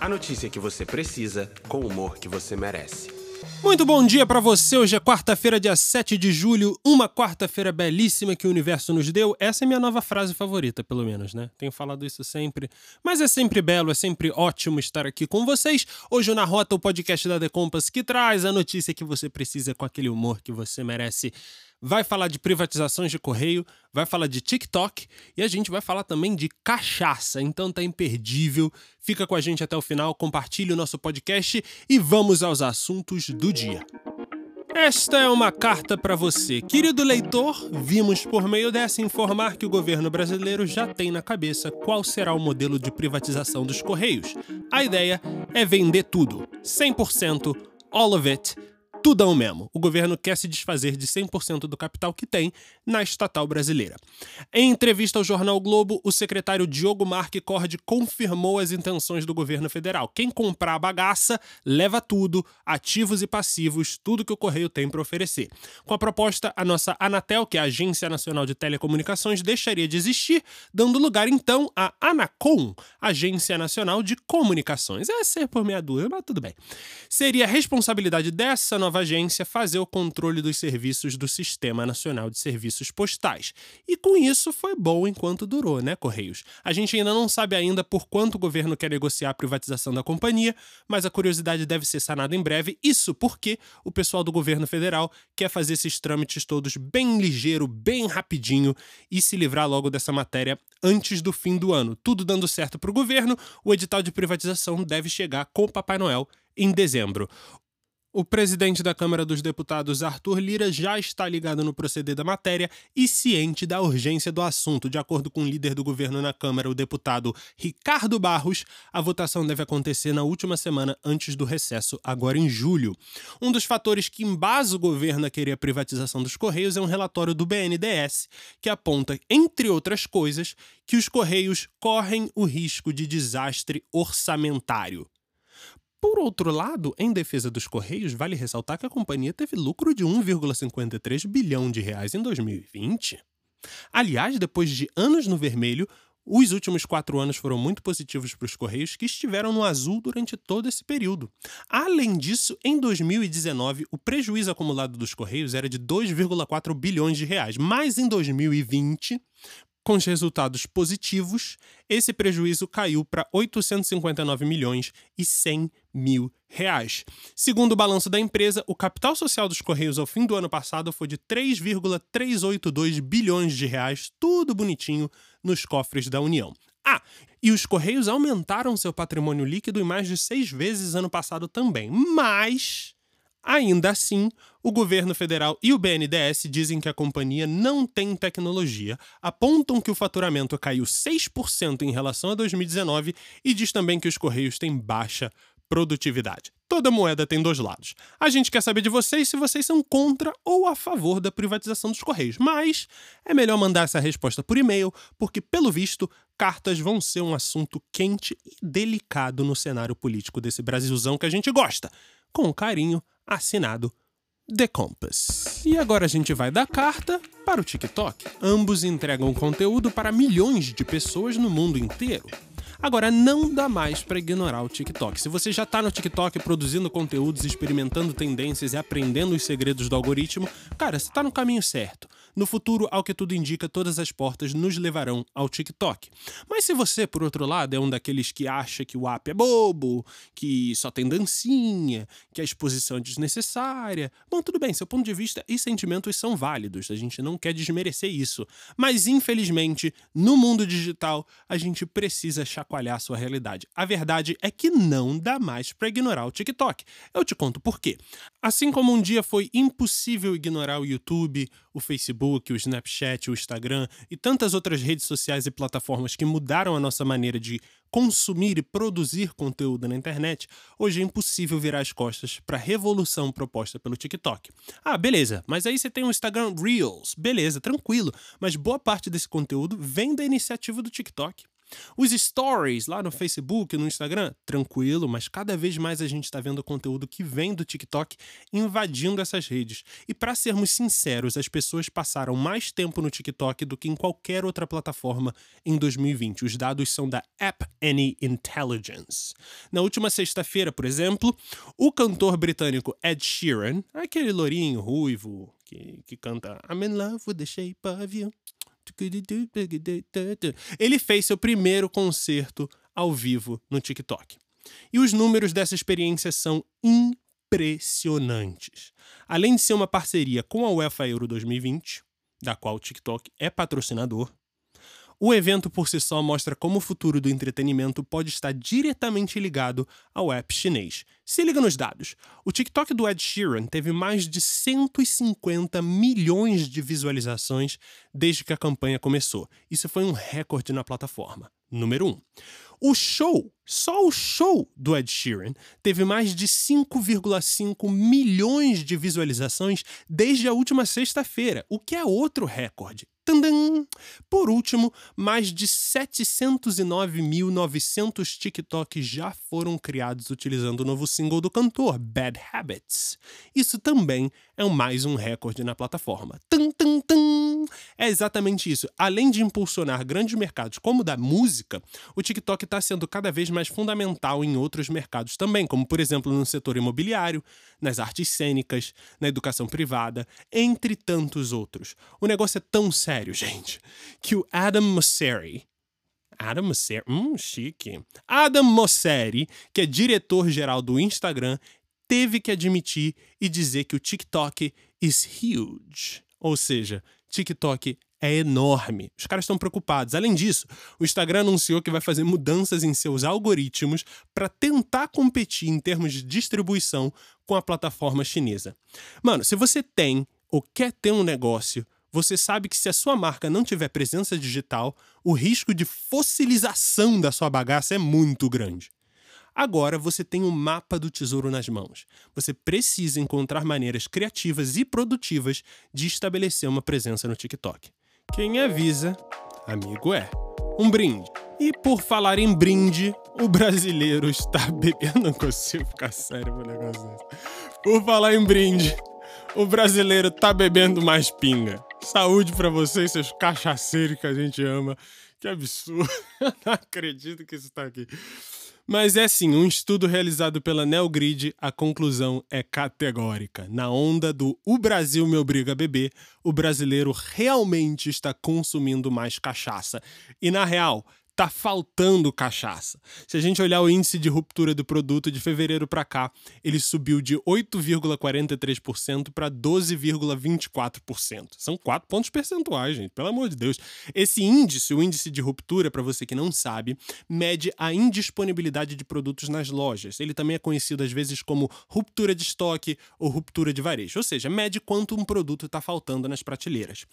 A notícia que você precisa, com o humor que você merece. Muito bom dia para você. Hoje é quarta-feira, dia 7 de julho. Uma quarta-feira belíssima que o universo nos deu. Essa é minha nova frase favorita, pelo menos, né? Tenho falado isso sempre. Mas é sempre belo, é sempre ótimo estar aqui com vocês. Hoje na Rota, o podcast da The Compass que traz a notícia que você precisa com aquele humor que você merece vai falar de privatizações de correio, vai falar de TikTok e a gente vai falar também de cachaça. Então tá imperdível. Fica com a gente até o final, compartilhe o nosso podcast e vamos aos assuntos do dia. Esta é uma carta para você. Querido leitor, vimos por meio dessa informar que o governo brasileiro já tem na cabeça qual será o modelo de privatização dos Correios. A ideia é vender tudo, 100%, all of it, tudão mesmo. O governo quer se desfazer de 100% do capital que tem na estatal brasileira. Em entrevista ao jornal Globo, o secretário Diogo Marque Cord confirmou as intenções do governo federal. Quem comprar a bagaça, leva tudo, ativos e passivos, tudo que o Correio tem para oferecer. Com a proposta, a nossa Anatel, que é a Agência Nacional de Telecomunicações, deixaria de existir, dando lugar então à Anacom, Agência Nacional de Comunicações. É ser por meia dúvida, mas tudo bem. Seria responsabilidade dessa nova nova agência fazer o controle dos serviços do Sistema Nacional de Serviços Postais. E com isso foi bom enquanto durou, né, Correios? A gente ainda não sabe ainda por quanto o governo quer negociar a privatização da companhia, mas a curiosidade deve ser sanada em breve. Isso porque o pessoal do governo federal quer fazer esses trâmites todos bem ligeiro, bem rapidinho e se livrar logo dessa matéria antes do fim do ano. Tudo dando certo para o governo, o edital de privatização deve chegar com o Papai Noel em dezembro. O presidente da Câmara dos Deputados, Arthur Lira, já está ligado no proceder da matéria e ciente da urgência do assunto. De acordo com o líder do governo na Câmara, o deputado Ricardo Barros, a votação deve acontecer na última semana antes do recesso, agora em julho. Um dos fatores que embasa o governo a querer a privatização dos Correios é um relatório do BNDES, que aponta, entre outras coisas, que os Correios correm o risco de desastre orçamentário. Por outro lado, em defesa dos Correios, vale ressaltar que a companhia teve lucro de 1,53 bilhão de reais em 2020. Aliás, depois de anos no vermelho, os últimos quatro anos foram muito positivos para os Correios, que estiveram no azul durante todo esse período. Além disso, em 2019, o prejuízo acumulado dos Correios era de 2,4 bilhões de reais, mas em 2020, com os resultados positivos, esse prejuízo caiu para 859 milhões e 100 mil reais. Segundo o balanço da empresa, o capital social dos Correios ao fim do ano passado foi de 3,382 bilhões de reais, tudo bonitinho nos cofres da União. Ah, e os Correios aumentaram seu patrimônio líquido em mais de seis vezes ano passado também. Mas Ainda assim, o governo federal e o BNDES dizem que a companhia não tem tecnologia, apontam que o faturamento caiu 6% em relação a 2019 e diz também que os Correios têm baixa produtividade. Toda moeda tem dois lados. A gente quer saber de vocês se vocês são contra ou a favor da privatização dos Correios, mas é melhor mandar essa resposta por e-mail, porque, pelo visto, cartas vão ser um assunto quente e delicado no cenário político desse Brasilzão que a gente gosta. Com carinho, assinado The Compass. E agora a gente vai da carta para o TikTok. Ambos entregam conteúdo para milhões de pessoas no mundo inteiro. Agora, não dá mais para ignorar o TikTok. Se você já está no TikTok produzindo conteúdos, experimentando tendências e aprendendo os segredos do algoritmo, cara, você está no caminho certo. No futuro, ao que tudo indica, todas as portas nos levarão ao TikTok. Mas se você, por outro lado, é um daqueles que acha que o app é bobo, que só tem dancinha, que a exposição é desnecessária, bom, tudo bem, seu ponto de vista e sentimentos são válidos, a gente não quer desmerecer isso. Mas, infelizmente, no mundo digital, a gente precisa chacoalhar sua realidade. A verdade é que não dá mais para ignorar o TikTok. Eu te conto por quê. Assim como um dia foi impossível ignorar o YouTube, o Facebook, o Snapchat, o Instagram e tantas outras redes sociais e plataformas que mudaram a nossa maneira de consumir e produzir conteúdo na internet, hoje é impossível virar as costas para a revolução proposta pelo TikTok. Ah, beleza, mas aí você tem o Instagram Reels, beleza, tranquilo, mas boa parte desse conteúdo vem da iniciativa do TikTok. Os stories lá no Facebook, no Instagram, tranquilo, mas cada vez mais a gente está vendo conteúdo que vem do TikTok invadindo essas redes. E para sermos sinceros, as pessoas passaram mais tempo no TikTok do que em qualquer outra plataforma em 2020. Os dados são da App Annie Intelligence. Na última sexta-feira, por exemplo, o cantor britânico Ed Sheeran, aquele lourinho ruivo que, que canta I'm in love with the shape of you. Ele fez seu primeiro concerto ao vivo no TikTok. E os números dessa experiência são impressionantes. Além de ser uma parceria com a UEFA Euro 2020, da qual o TikTok é patrocinador, o evento por si só mostra como o futuro do entretenimento pode estar diretamente ligado ao app chinês. Se liga nos dados. O TikTok do Ed Sheeran teve mais de 150 milhões de visualizações desde que a campanha começou. Isso foi um recorde na plataforma. Número 1. Um. O show, só o show do Ed Sheeran, teve mais de 5,5 milhões de visualizações desde a última sexta-feira, o que é outro recorde. Tandam! Por último, mais de 709.900 TikToks já foram criados utilizando o novo single do cantor, Bad Habits. Isso também é mais um recorde na plataforma. Tum, tum, tum. É exatamente isso. Além de impulsionar grandes mercados como o da música, o TikTok está sendo cada vez mais fundamental em outros mercados também, como por exemplo no setor imobiliário, nas artes cênicas, na educação privada, entre tantos outros. O negócio é tão sério, gente, que o Adam Mosseri, Adam Mosseri, hum, chique. Adam Mosseri, que é diretor-geral do Instagram, teve que admitir e dizer que o TikTok is huge. Ou seja, TikTok é enorme. Os caras estão preocupados. Além disso, o Instagram anunciou que vai fazer mudanças em seus algoritmos para tentar competir em termos de distribuição com a plataforma chinesa. Mano, se você tem ou quer ter um negócio, você sabe que se a sua marca não tiver presença digital, o risco de fossilização da sua bagaça é muito grande. Agora você tem um mapa do tesouro nas mãos. Você precisa encontrar maneiras criativas e produtivas de estabelecer uma presença no TikTok. Quem avisa, amigo é. Um brinde. E por falar em brinde, o brasileiro está bebendo. Não consigo ficar sério com o negócio desse. Por falar em brinde, o brasileiro está bebendo mais pinga. Saúde para vocês, seus cachaceiros que a gente ama. Que absurdo. Não acredito que isso está aqui. Mas é sim, um estudo realizado pela Neogrid, a conclusão é categórica. Na onda do O Brasil me obriga a beber, o brasileiro realmente está consumindo mais cachaça. E na real, tá faltando cachaça. Se a gente olhar o índice de ruptura do produto de fevereiro para cá, ele subiu de 8,43% para 12,24%. São 4 pontos percentuais, gente, pelo amor de Deus. Esse índice, o índice de ruptura, para você que não sabe, mede a indisponibilidade de produtos nas lojas. Ele também é conhecido às vezes como ruptura de estoque ou ruptura de varejo, ou seja, mede quanto um produto está faltando nas prateleiras.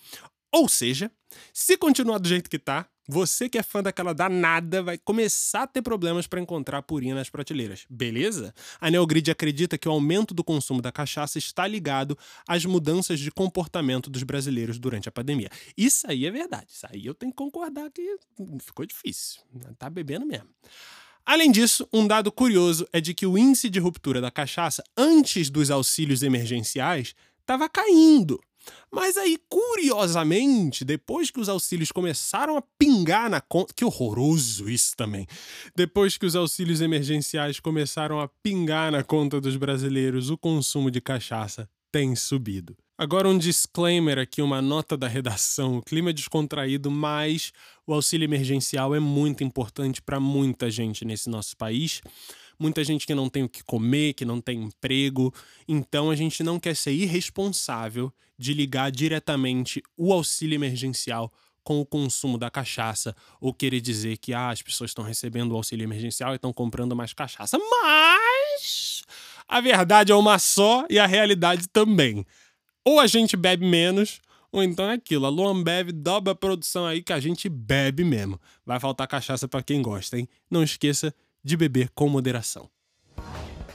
Ou seja, se continuar do jeito que tá, você que é fã daquela danada vai começar a ter problemas para encontrar purinha nas prateleiras, beleza? A Neogrid acredita que o aumento do consumo da cachaça está ligado às mudanças de comportamento dos brasileiros durante a pandemia. Isso aí é verdade, isso aí eu tenho que concordar que ficou difícil, tá bebendo mesmo. Além disso, um dado curioso é de que o índice de ruptura da cachaça antes dos auxílios emergenciais estava caindo. Mas aí, curiosamente, depois que os auxílios começaram a pingar na conta. Que horroroso isso também! Depois que os auxílios emergenciais começaram a pingar na conta dos brasileiros, o consumo de cachaça tem subido. Agora, um disclaimer aqui, uma nota da redação. O clima é descontraído, mas o auxílio emergencial é muito importante para muita gente nesse nosso país muita gente que não tem o que comer, que não tem emprego. Então a gente não quer ser irresponsável de ligar diretamente o auxílio emergencial com o consumo da cachaça ou querer dizer que ah, as pessoas estão recebendo o auxílio emergencial e estão comprando mais cachaça. Mas a verdade é uma só e a realidade também. Ou a gente bebe menos, ou então é aquilo, a Luambev dobra a produção aí que a gente bebe mesmo. Vai faltar cachaça para quem gosta, hein? Não esqueça de beber com moderação.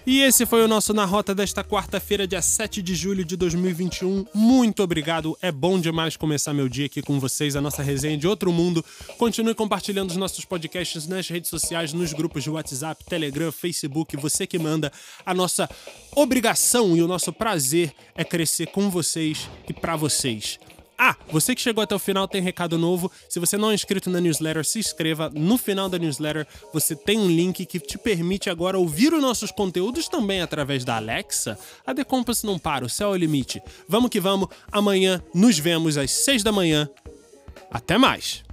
E esse foi o nosso Na Rota desta quarta-feira, dia 7 de julho de 2021. Muito obrigado. É bom demais começar meu dia aqui com vocês, a nossa resenha de outro mundo. Continue compartilhando os nossos podcasts nas redes sociais, nos grupos de WhatsApp, Telegram, Facebook. Você que manda. A nossa obrigação e o nosso prazer é crescer com vocês e para vocês. Ah, você que chegou até o final tem recado novo. Se você não é inscrito na newsletter, se inscreva. No final da newsletter você tem um link que te permite agora ouvir os nossos conteúdos também através da Alexa. A The Compass não para, o céu é o limite. Vamos que vamos. Amanhã nos vemos às seis da manhã. Até mais!